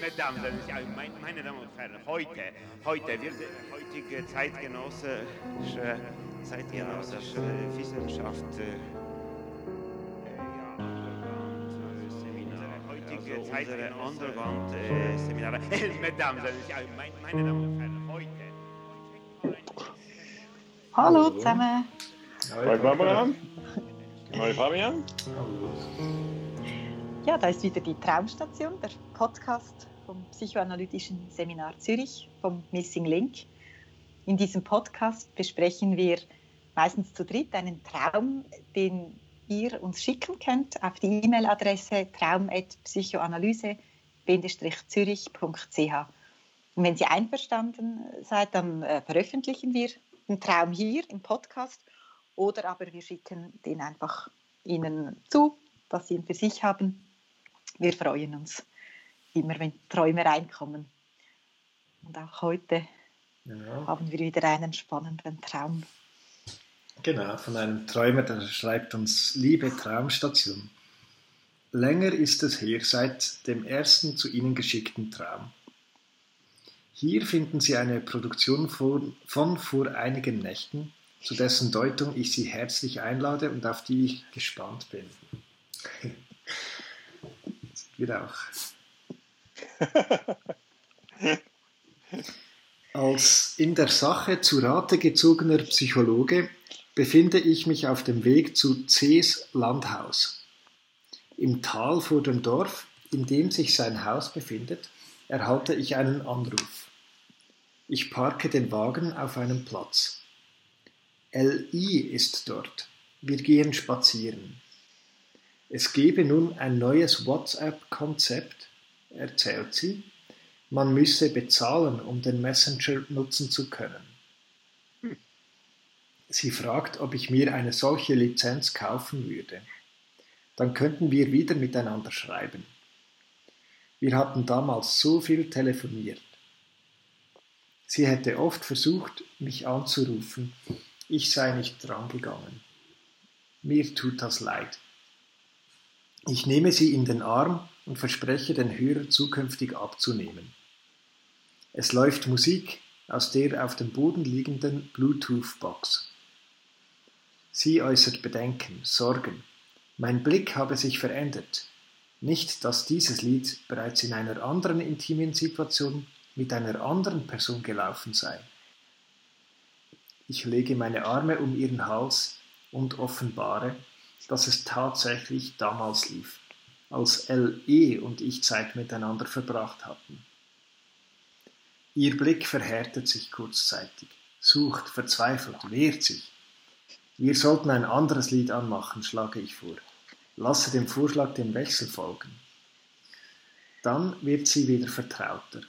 Mesdames, meine Damen und Herren, heute, heute wird heutige zeitgenössische, zeitgenössische Wissenschaft äh, heutige unsere Underground-Seminare. Mesdames, meine Damen und Herren, heute. Hallo zusammen. Hallo Barbara. Hallo Fabian. Ja, da ist wieder die Traumstation, der Podcast vom Psychoanalytischen Seminar Zürich, vom Missing Link. In diesem Podcast besprechen wir meistens zu dritt einen Traum, den ihr uns schicken könnt auf die E-Mail-Adresse traum.psychoanalyse-zürich.ch. Und wenn Sie einverstanden seid, dann äh, veröffentlichen wir den Traum hier im Podcast oder aber wir schicken den einfach Ihnen zu, dass Sie ihn für sich haben wir freuen uns immer, wenn Träume reinkommen. Und auch heute ja. haben wir wieder einen spannenden Traum. Genau, von einem Träumer, der schreibt uns, liebe Traumstation, länger ist es her seit dem ersten zu Ihnen geschickten Traum. Hier finden Sie eine Produktion von, von vor einigen Nächten, zu dessen Deutung ich Sie herzlich einlade und auf die ich gespannt bin. Wir auch. Als in der Sache zu Rate gezogener Psychologe befinde ich mich auf dem Weg zu Cs Landhaus. Im Tal vor dem Dorf, in dem sich sein Haus befindet, erhalte ich einen Anruf. Ich parke den Wagen auf einem Platz. LI ist dort. Wir gehen spazieren. Es gebe nun ein neues WhatsApp-Konzept, erzählt sie. Man müsse bezahlen, um den Messenger nutzen zu können. Sie fragt, ob ich mir eine solche Lizenz kaufen würde. Dann könnten wir wieder miteinander schreiben. Wir hatten damals so viel telefoniert. Sie hätte oft versucht, mich anzurufen. Ich sei nicht drangegangen. Mir tut das leid. Ich nehme sie in den Arm und verspreche den Hörer zukünftig abzunehmen. Es läuft Musik aus der auf dem Boden liegenden Bluetooth-Box. Sie äußert Bedenken, Sorgen. Mein Blick habe sich verändert. Nicht, dass dieses Lied bereits in einer anderen intimen Situation mit einer anderen Person gelaufen sei. Ich lege meine Arme um ihren Hals und offenbare, dass es tatsächlich damals lief, als LE und ich Zeit miteinander verbracht hatten. Ihr Blick verhärtet sich kurzzeitig, sucht, verzweifelt, wehrt sich. Wir sollten ein anderes Lied anmachen, schlage ich vor. Lasse dem Vorschlag den Wechsel folgen. Dann wird sie wieder vertrauter.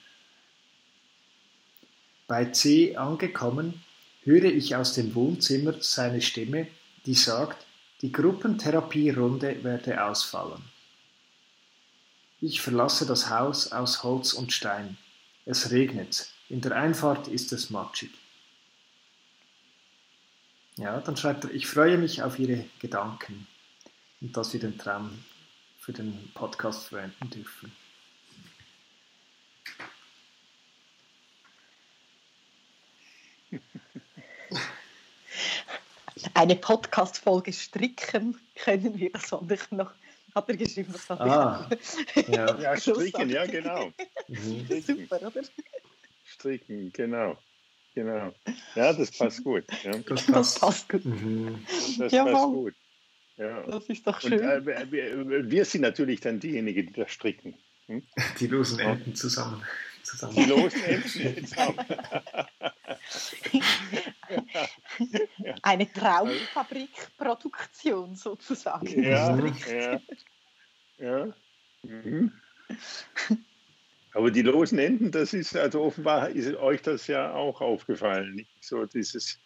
Bei C angekommen, höre ich aus dem Wohnzimmer seine Stimme, die sagt, die Gruppentherapierunde werde ausfallen. Ich verlasse das Haus aus Holz und Stein. Es regnet. In der Einfahrt ist es matschig. Ja, dann schreibt er, ich freue mich auf Ihre Gedanken und dass wir den Traum für den Podcast verwenden dürfen. Eine Podcast-Folge stricken können wir das ich noch. Hat er geschrieben, das hat ah, ja. ja, stricken, ja, genau. Mhm. Super, oder? Stricken, genau. Genau. Ja, das passt gut. Ja. Das, passt. das passt gut. Mhm. Das ja, passt gut. Ja. Das ist doch schön. Und, äh, wir, wir, sind natürlich dann diejenigen, die das stricken. Hm? Die losen Enden zusammen. Zusammen. Die losen Enden zusammen. Eine Traumfabrikproduktion sozusagen. Ja, ja. ja. Mhm. Aber die losen Enden, das ist, also offenbar ist euch das ja auch aufgefallen. So dieses,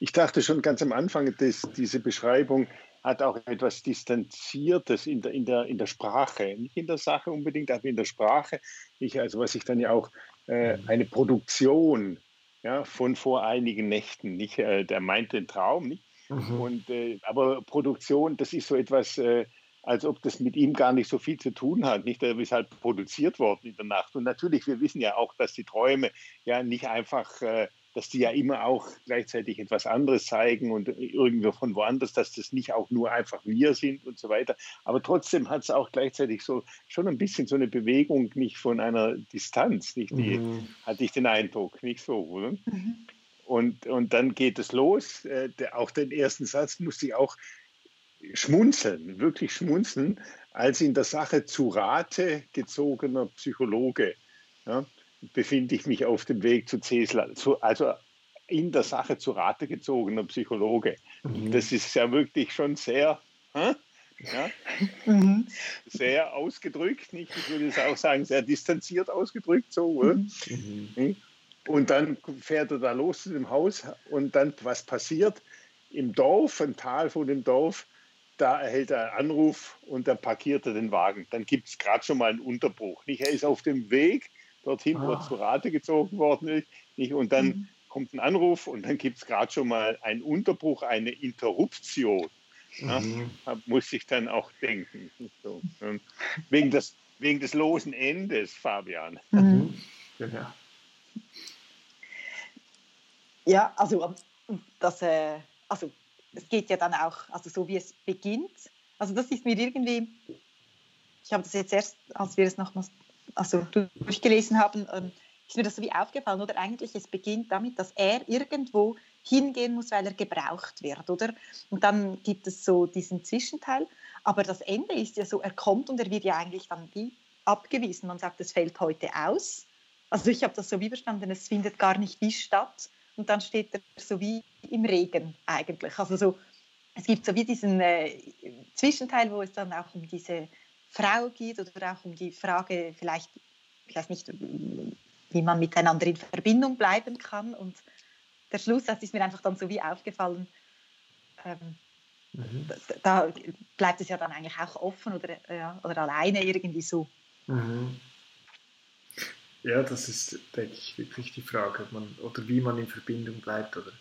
ich dachte schon ganz am Anfang, dass diese Beschreibung hat auch etwas Distanziertes in der, in der, in der Sprache. Nicht in der Sache unbedingt, aber in der Sprache. Ich, also was ich dann ja auch äh, eine Produktion ja, von vor einigen Nächten. Nicht, äh, der meint den Traum nicht. Mhm. Und, äh, aber Produktion, das ist so etwas, äh, als ob das mit ihm gar nicht so viel zu tun hat. Nicht, er ist halt produziert worden in der Nacht. Und natürlich, wir wissen ja auch, dass die Träume ja nicht einfach äh, dass die ja immer auch gleichzeitig etwas anderes zeigen und irgendwo von woanders, dass das nicht auch nur einfach wir sind und so weiter. Aber trotzdem hat es auch gleichzeitig so schon ein bisschen so eine Bewegung, nicht von einer Distanz, nicht die, mhm. hatte ich den Eindruck, nicht so, oder? Mhm. Und, und dann geht es los. Äh, der, auch den ersten Satz musste ich auch schmunzeln, wirklich schmunzeln, als in der Sache zu Rate gezogener Psychologe. Ja, befinde ich mich auf dem Weg zu Cesar, zu, also in der Sache zu Rate gezogener Psychologe. Mhm. Das ist ja wirklich schon sehr, ja, mhm. sehr ausgedrückt, nicht? ich würde es auch sagen, sehr distanziert ausgedrückt. So, mhm. mhm. Und dann fährt er da los zu dem Haus und dann, was passiert? Im Dorf, im Tal von dem Dorf, da erhält er einen Anruf und dann parkiert er den Wagen. Dann gibt es gerade schon mal einen Unterbruch. Nicht? Er ist auf dem Weg dorthin, ah. wo zu Rate gezogen worden ist. Nicht? Und dann mhm. kommt ein Anruf und dann gibt es gerade schon mal einen Unterbruch, eine Interruption. Ja, mhm. muss ich dann auch denken. So. Wegen, des, wegen des losen Endes, Fabian. Mhm. Ja. ja, also, das, äh, also es geht ja dann auch, also so wie es beginnt. Also das ist mir irgendwie, ich habe das jetzt erst, als wir es nochmals also durchgelesen haben, ähm, ist mir das so wie aufgefallen, oder eigentlich es beginnt damit, dass er irgendwo hingehen muss, weil er gebraucht wird, oder? Und dann gibt es so diesen Zwischenteil, aber das Ende ist ja so, er kommt und er wird ja eigentlich dann wie abgewiesen. Man sagt, es fällt heute aus. Also ich habe das so wie verstanden, es findet gar nicht wie statt und dann steht er so wie im Regen eigentlich. Also so, es gibt so wie diesen äh, Zwischenteil, wo es dann auch um diese Frau geht oder auch um die Frage vielleicht, ich weiß nicht, wie man miteinander in Verbindung bleiben kann. Und der Schluss, das ist mir einfach dann so wie aufgefallen, ähm, mhm. da, bleibt es ja dann eigentlich auch offen oder, ja, oder alleine irgendwie so. Mhm. Ja, das ist, denke ich, wirklich die Frage, man, oder wie man in Verbindung bleibt. Oder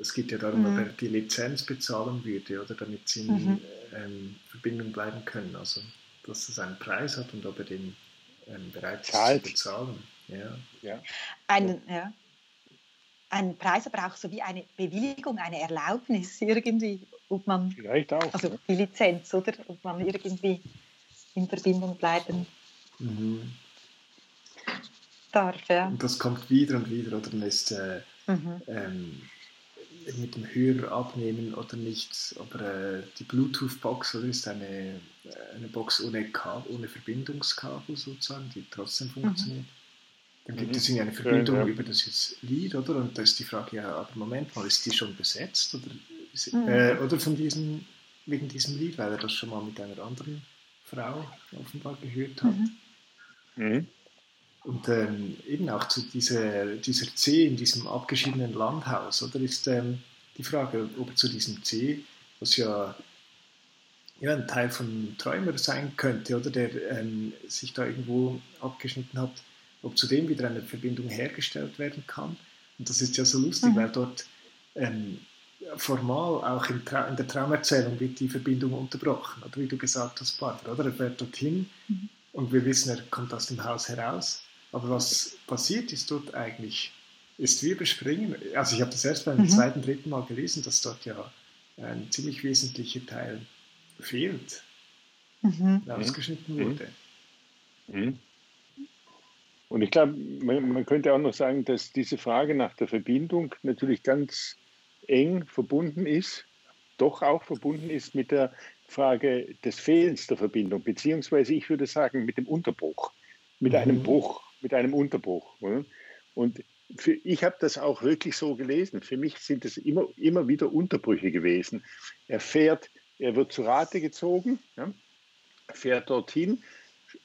es geht ja darum, mhm. ob er die Lizenz bezahlen würde, oder damit sie in mhm. ähm, Verbindung bleiben können. Also dass es einen Preis hat und ob er den ähm, bereit ist zu bezahlen. Ja. Ja. Ein, ja. ein Preis, aber auch so wie eine Bewilligung, eine Erlaubnis irgendwie, ob man, Vielleicht auch, also die Lizenz, oder? Ob man irgendwie in Verbindung bleiben mhm. darf. Ja. Und das kommt wieder und wieder, oder? Und ist, äh, mhm. ähm, mit dem Hörer abnehmen oder nicht. Aber äh, die Bluetooth-Box ist eine, äh, eine Box ohne, Kabel, ohne Verbindungskabel sozusagen, die trotzdem mhm. funktioniert. Mhm. Dann gibt mhm. es eine Verbindung ja, ja. über das Lied, oder? Und da ist die Frage, ja, aber Moment mal, ist die schon besetzt? Oder, ist, mhm. äh, oder von diesem, wegen diesem Lied, weil er das schon mal mit einer anderen Frau offenbar gehört hat. Mhm. Und ähm, eben auch zu dieser, dieser C in diesem abgeschiedenen Landhaus, oder ist ähm, die Frage, ob er zu diesem C, was ja, ja ein Teil von Träumer sein könnte, oder der ähm, sich da irgendwo abgeschnitten hat, ob zu dem wieder eine Verbindung hergestellt werden kann. Und das ist ja so lustig, mhm. weil dort ähm, formal auch in, in, der Traumerzählung wird die Verbindung unterbrochen, oder wie du gesagt hast, Barbara, oder? Er fährt dorthin mhm. und wir wissen, er kommt aus dem Haus heraus aber was passiert ist dort eigentlich, ist wir bespringen, also ich habe das erst beim mhm. zweiten, dritten Mal gelesen, dass dort ja ein ziemlich wesentlicher Teil fehlt, mhm. ausgeschnitten mhm. wurde. Mhm. Und ich glaube, man, man, könnte auch noch sagen, dass diese Frage nach der Verbindung natürlich ganz eng verbunden ist, doch auch verbunden ist mit der Frage des Fehlens der Verbindung, beziehungsweise ich würde sagen mit dem Unterbruch, mit einem mhm. Bruch mit einem Unterbruch. Oder? Und für, ich habe das auch wirklich so gelesen. Für mich sind es immer, immer wieder Unterbrüche gewesen. Er fährt, er wird zu Rate gezogen, ja, fährt dorthin,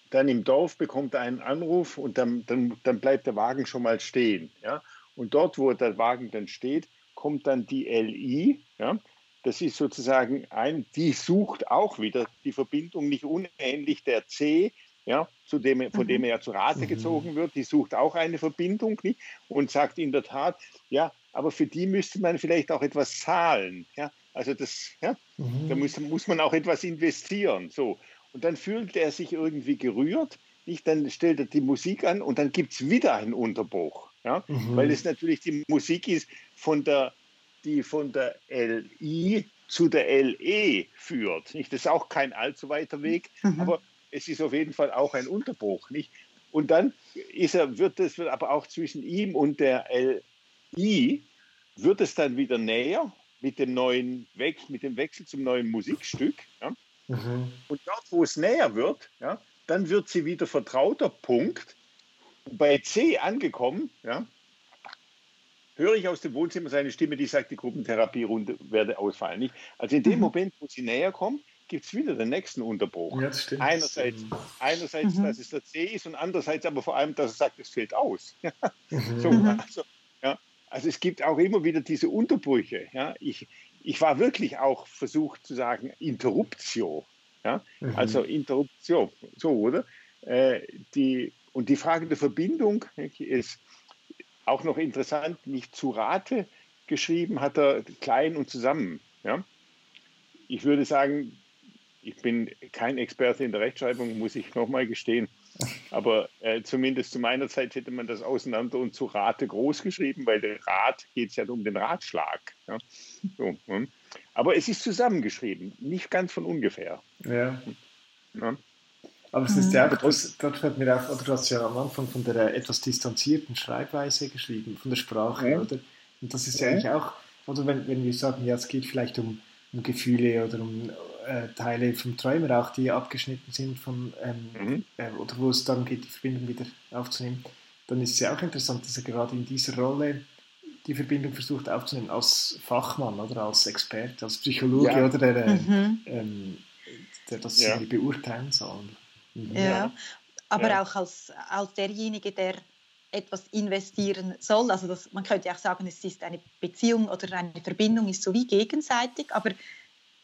dann im Dorf bekommt er einen Anruf und dann, dann, dann bleibt der Wagen schon mal stehen. Ja. Und dort, wo der Wagen dann steht, kommt dann die LI. Ja. Das ist sozusagen ein, die sucht auch wieder die Verbindung nicht unähnlich der C, ja, zu dem, von dem mhm. er ja zu Rate mhm. gezogen wird, die sucht auch eine Verbindung nicht? und sagt in der Tat, ja, aber für die müsste man vielleicht auch etwas zahlen. Ja? Also das, ja, mhm. da muss, muss man auch etwas investieren. So. Und dann fühlt er sich irgendwie gerührt, nicht? dann stellt er die Musik an und dann gibt es wieder einen Unterbruch. Ja? Mhm. Weil es natürlich die Musik ist, von der, die von der LI zu der LE führt. Nicht? Das ist auch kein allzu weiter Weg, mhm. aber es ist auf jeden Fall auch ein Unterbruch. Nicht? Und dann ist er, wird es aber auch zwischen ihm und der LI wird es dann wieder näher mit dem neuen Wechsel, mit dem Wechsel zum neuen Musikstück. Ja? Mhm. Und dort, wo es näher wird, ja, dann wird sie wieder vertrauter. Punkt. Bei C angekommen, ja, höre ich aus dem Wohnzimmer seine Stimme, die sagt, die Gruppentherapierunde werde ausfallen. Nicht? Also in dem mhm. Moment, wo sie näher kommt, gibt es wieder den nächsten Unterbruch. Ja, einerseits, einerseits mhm. dass es der C ist und andererseits aber vor allem, dass er sagt, es fehlt aus. Mhm. so, also, ja, also es gibt auch immer wieder diese Unterbrüche. Ja. Ich, ich war wirklich auch versucht zu sagen, Interruptio. Ja. Mhm. Also Interruptio, so, oder? Äh, die, und die Frage der Verbindung ist auch noch interessant, nicht zu Rate geschrieben hat er klein und zusammen. Ja? Ich würde sagen, ich bin kein Experte in der Rechtschreibung, muss ich nochmal gestehen. Aber äh, zumindest zu meiner Zeit hätte man das auseinander und zu Rate groß geschrieben, weil der Rat geht es ja um den Ratschlag. Ja? So, hm. Aber es ist zusammengeschrieben, nicht ganz von ungefähr. Ja. ja. Aber es ist ja, das, dort fällt mir auf, oder du hast ja am Anfang von der etwas distanzierten Schreibweise geschrieben, von der Sprache, ja. oder? Und das ist ja, ja eigentlich auch, oder wenn, wenn wir sagen, ja, es geht vielleicht um, um Gefühle oder um äh, Teile vom Träumer auch, die abgeschnitten sind von, ähm, mhm. äh, oder wo es dann geht, die Verbindung wieder aufzunehmen, dann ist es ja auch interessant, dass er gerade in dieser Rolle die Verbindung versucht aufzunehmen als Fachmann oder als Experte, als Psychologe ja. oder der, mhm. ähm, der das ja. beurteilen soll. Mhm. Ja, aber ja. auch als, als derjenige, der etwas investieren soll. Also das, man könnte auch sagen, es ist eine Beziehung oder eine Verbindung ist so wie gegenseitig, aber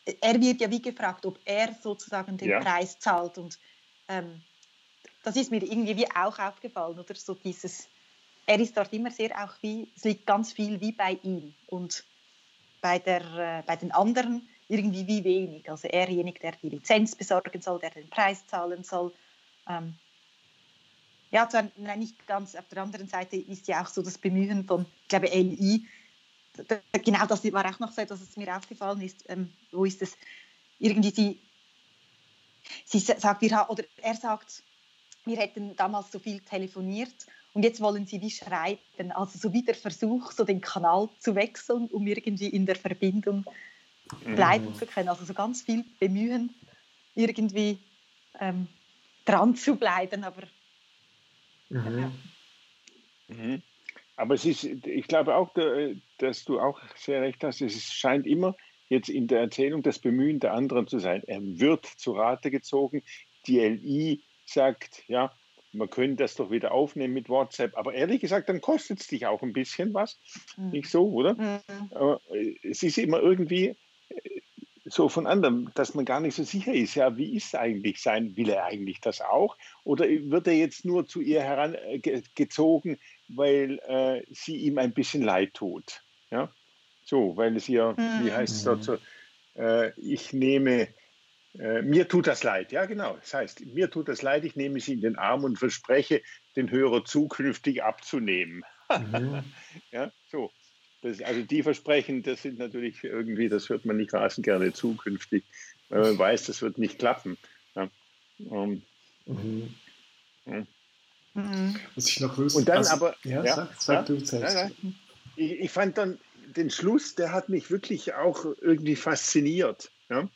er wird ja wie gefragt, ob er sozusagen den ja. Preis zahlt. Und ähm, das ist mir irgendwie auch aufgefallen, oder so dieses, er ist dort immer sehr auch wie, es liegt ganz viel wie bei ihm und bei, der, äh, bei den anderen irgendwie wie wenig. Also erjenige, der die Lizenz besorgen soll, der den Preis zahlen soll. Ähm, ja, zwar nicht ganz, auf der anderen Seite ist ja auch so das Bemühen von, ich glaube, LI, genau das war auch noch so etwas, was mir aufgefallen ist. Ähm, wo ist es? Irgendwie sie, sie sagt, wir, oder er sagt, wir hätten damals so viel telefoniert und jetzt wollen sie wie schreiben. Also so wie der Versuch, so den Kanal zu wechseln, um irgendwie in der Verbindung bleiben mhm. zu können. Also so ganz viel bemühen, irgendwie ähm, dran zu bleiben, aber mhm. Ja. Mhm. Aber es ist, ich glaube auch, dass du auch sehr recht hast. Es scheint immer jetzt in der Erzählung das Bemühen der anderen zu sein. Er wird zu Rate gezogen. Die LI sagt, ja, man könnte das doch wieder aufnehmen mit WhatsApp. Aber ehrlich gesagt, dann kostet es dich auch ein bisschen was. Mhm. Nicht so, oder? Mhm. Aber es ist immer irgendwie äh, so von anderen, dass man gar nicht so sicher ist, ja, wie ist es eigentlich sein? Will er eigentlich das auch? Oder wird er jetzt nur zu ihr herangezogen, weil äh, sie ihm ein bisschen leid tut. Ja? So, weil es ihr, mhm. wie heißt es dort so, äh, ich nehme, äh, mir tut das leid. Ja, genau. Das heißt, mir tut das leid, ich nehme sie in den Arm und verspreche, den Hörer zukünftig abzunehmen. Mhm. ja, so. Das, also die Versprechen, das sind natürlich irgendwie, das hört man nicht rasend gerne zukünftig, weil man weiß, das wird nicht klappen. Ja. Um, ähm, mhm. Mhm. Was ich noch wusste. Und dann also, aber. Ja, ja sag, sag ja, du zuerst. Ja, ich, ich, fand dann den Schluss, der hat mich wirklich auch irgendwie fasziniert. Ja?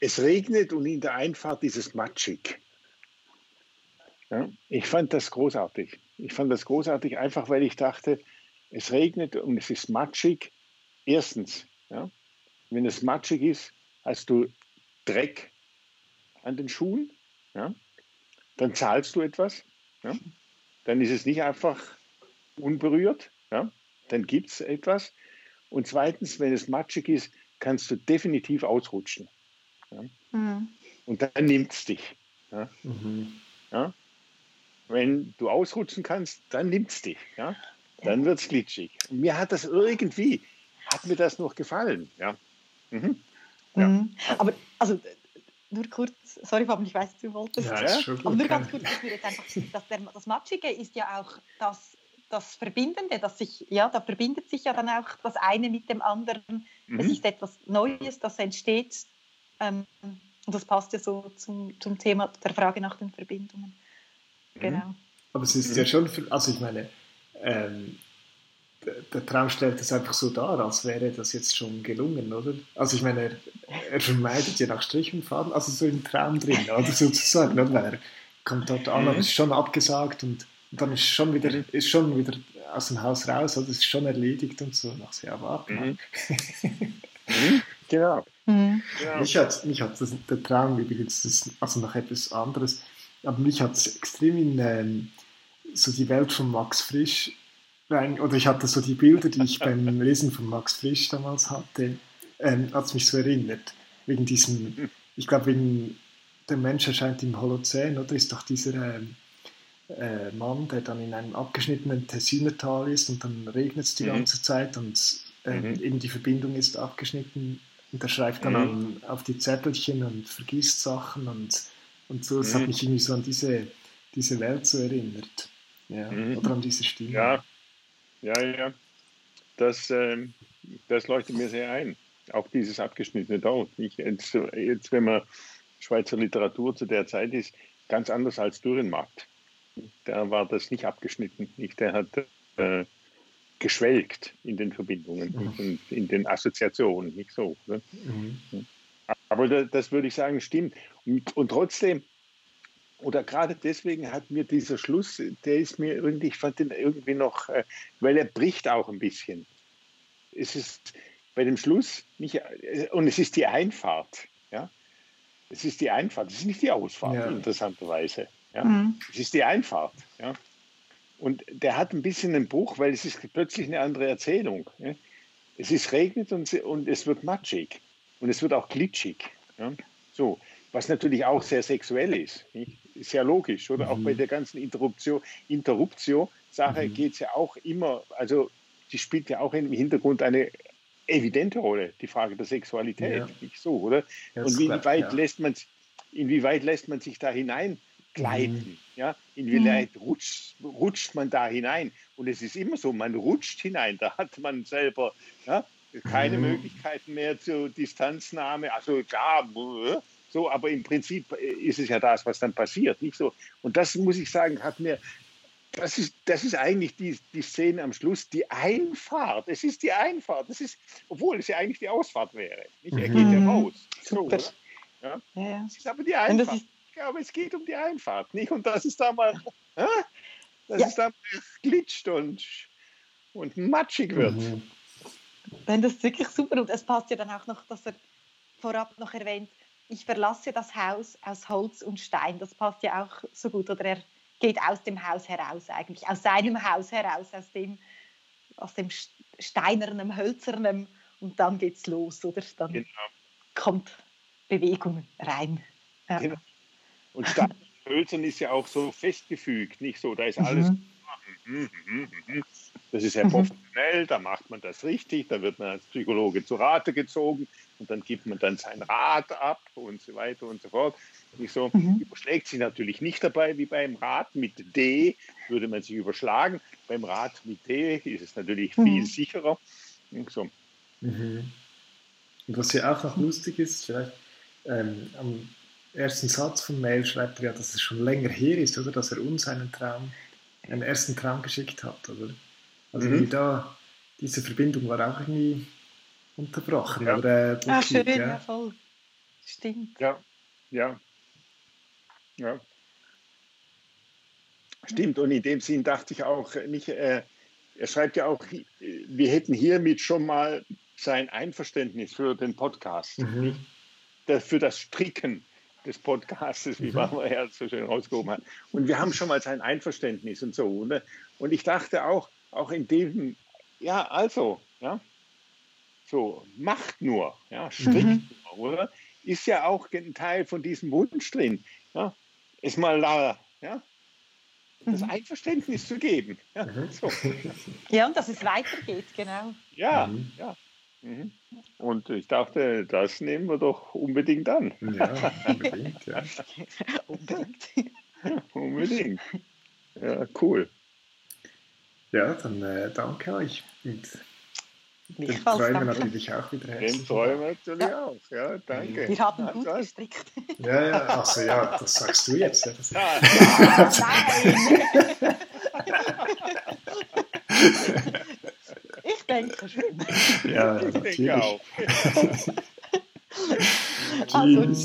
Es regnet und in der Einfahrt ist es matschig. Ja? Ich fand das großartig. Ich fand das großartig, einfach weil ich dachte, es regnet und es ist matschig. Erstens, ja, wenn es matschig ist, hast du Dreck an den Schuhen. Ja? dann zahlst du etwas. Ja? Dann ist es nicht einfach unberührt. Ja? Dann gibt es etwas. Und zweitens, wenn es matschig ist, kannst du definitiv ausrutschen. Ja? Mhm. Und dann nimmt es dich. Ja? Mhm. Ja? Wenn du ausrutschen kannst, dann nimmt es dich. Ja? Dann wird es glitschig. Und mir hat das irgendwie, hat mir das noch gefallen. Ja. Mhm. Ja. Mhm. Aber also nur kurz, sorry Fabian, ich weiß, du wolltest. Ja, ja? Aber nur ganz kurz, ich würde jetzt einfach, dass der, das Matschige ist ja auch das, das Verbindende, dass sich, ja, da verbindet sich ja dann auch das eine mit dem anderen. Mhm. Es ist etwas Neues, das entsteht. Ähm, und das passt ja so zum, zum Thema der Frage nach den Verbindungen. Mhm. Genau. Aber es ist ja schon, also ich meine, ähm, der Traum stellt es einfach so dar, als wäre das jetzt schon gelungen, oder? Also ich meine, er, er vermeidet ja nach Strich und Faden, also so im Traum drin, oder sozusagen, oder? Weil er kommt dort an, aber ist schon abgesagt und dann ist schon wieder, ist schon wieder aus dem Haus raus, also ist schon erledigt und so. Nach ja, warte mhm. mhm. Genau. Mhm. genau. Mich hat, mich hat das, der Traum übrigens, das, also noch etwas anderes, aber mich hat es extrem in ähm, so die Welt von Max Frisch rein, oder ich hatte so die Bilder, die ich beim Lesen von Max Frisch damals hatte, ähm, hat es mich so erinnert. Wegen diesem, ich glaube, wegen der Mensch erscheint im Holozän, oder ist doch dieser ähm, äh, Mann, der dann in einem abgeschnittenen Tessinertal ist und dann regnet es die mhm. ganze Zeit und äh, mhm. eben die Verbindung ist abgeschnitten und er schreibt dann mhm. an, auf die Zettelchen und vergisst Sachen und, und so. Das hat mhm. mich irgendwie so an diese, diese Welt so erinnert. Ja, mhm. Oder an diese Stimme. Ja, ja, ja. Das, äh, das leuchtet mir sehr ein. Auch dieses abgeschnittene Dort. Ich, jetzt, jetzt, wenn man Schweizer Literatur zu der Zeit ist, ganz anders als Dürrenmarkt. Da war das nicht abgeschnitten. Nicht? Der hat äh, geschwelgt in den Verbindungen, mhm. in, in, den Assoziationen, nicht so. Ne? Mhm. Aber das, das, würde ich sagen, stimmt. Und, und trotzdem, oder gerade deswegen hat mir dieser Schluss, der ist mir irgendwie, ich fand den irgendwie noch, äh, weil er bricht auch ein bisschen. Es ist bei dem Schluss nicht, äh, und es ist die Einfahrt, ja. Es ist die Einfahrt, es ist nicht die Ausfahrt, ja. interessanterweise. Ja? Mhm. Es ist die Einfahrt, ja. Und der hat ein bisschen einen Bruch, weil es ist plötzlich eine andere Erzählung. Ja? Es ist regnet und, und es wird matschig und es wird auch glitschig. Ja? So, was natürlich auch sehr sexuell ist. Nicht? Ist ja logisch, oder? Mhm. Auch bei mhm. der ganzen Interruptio, Interruptio-Sache mhm. geht es ja auch immer, also die spielt ja auch im Hintergrund eine evidente Rolle, die Frage der Sexualität, ja. nicht so, oder? Ja, und inwieweit, ja. lässt man, inwieweit lässt man sich da hineingleiten? Mhm. Ja? Inwieweit mhm. rutscht, rutscht man da hinein? Und es ist immer so, man rutscht hinein, da hat man selber ja, keine mhm. Möglichkeiten mehr zur Distanznahme. Also klar, so, aber im Prinzip äh, ist es ja das, was dann passiert, nicht so. Und das muss ich sagen, hat mir, das ist, das ist eigentlich die, die Szene am Schluss, die Einfahrt. Es ist die Einfahrt. Das ist, obwohl es ja eigentlich die Ausfahrt wäre. Nicht? Er geht ja mhm. raus. So, ja? Ja, Es ist aber die Einfahrt. Ich glaube, es geht um die Einfahrt, nicht? Und das ist da mal, das ja. ist da mal glitscht und, und matschig wird. Mhm. Nein, das ist wirklich super. Und es passt ja dann auch noch, dass er vorab noch erwähnt, ich verlasse das Haus aus Holz und Stein. Das passt ja auch so gut. Oder er geht aus dem Haus heraus eigentlich, aus seinem Haus heraus, aus dem, aus dem steinernen, hölzernen und dann geht's los, oder? Dann genau. kommt Bewegung rein. Ja. Genau. Und Stein Hölzern ist ja auch so festgefügt, nicht so, da ist alles. Mhm. Mhm, mhm, mhm. Das ist sehr professionell, da macht man das richtig, da wird man als Psychologe zu Rate gezogen und dann gibt man dann sein Rat ab und so weiter und so fort. Nicht so, mhm. überschlägt sich natürlich nicht dabei wie beim Rat mit D, würde man sich überschlagen. Beim Rat mit D ist es natürlich mhm. viel sicherer. So. Mhm. Und was ja auch noch lustig ist, vielleicht ähm, am ersten Satz vom Mail schreibt er ja, dass es schon länger her ist, oder? Dass er uns einen Traum, einen ersten Traum geschickt hat, oder? Also mhm. da, diese Verbindung war auch irgendwie unterbrochen. Ja. Oder, äh, ah, schön, ja. ja, voll. Stimmt. Ja, ja. Ja. Stimmt, und in dem Sinn dachte ich auch, nicht, äh, er schreibt ja auch, wir hätten hiermit schon mal sein Einverständnis für den Podcast, mhm. für das Stricken des Podcasts, wie mhm. man ja so schön rausgehoben hat. Und wir haben schon mal sein Einverständnis und so. Ne? Und ich dachte auch, auch in dem, ja, also, ja, so, macht nur, ja, strickt mhm. nur, oder? Ist ja auch ein Teil von diesem Wunsch drin. Ja? Ist mal da, ja? das Einverständnis zu geben. Ja, Mhm. so. Ja, und dass es weitergeht, genau. ja. Mhm. ja. Mhm. Und ich dachte, das nehmen wir doch unbedingt an. Ja, unbedingt, ja. Unbedingt. Unbedingt. Ja, cool. Ja, dann äh, danke euch. Und den Träumen natürlich auch wieder Den herzlich. freuen wir natürlich auch. Ja, danke. Wir haben Ja, gut das- gestrickt. Ja, ja, also ja, das sagst du jetzt. Ja, das Ja, Nein! ich denke schon. ja, ich denke auch. Also Tschüss.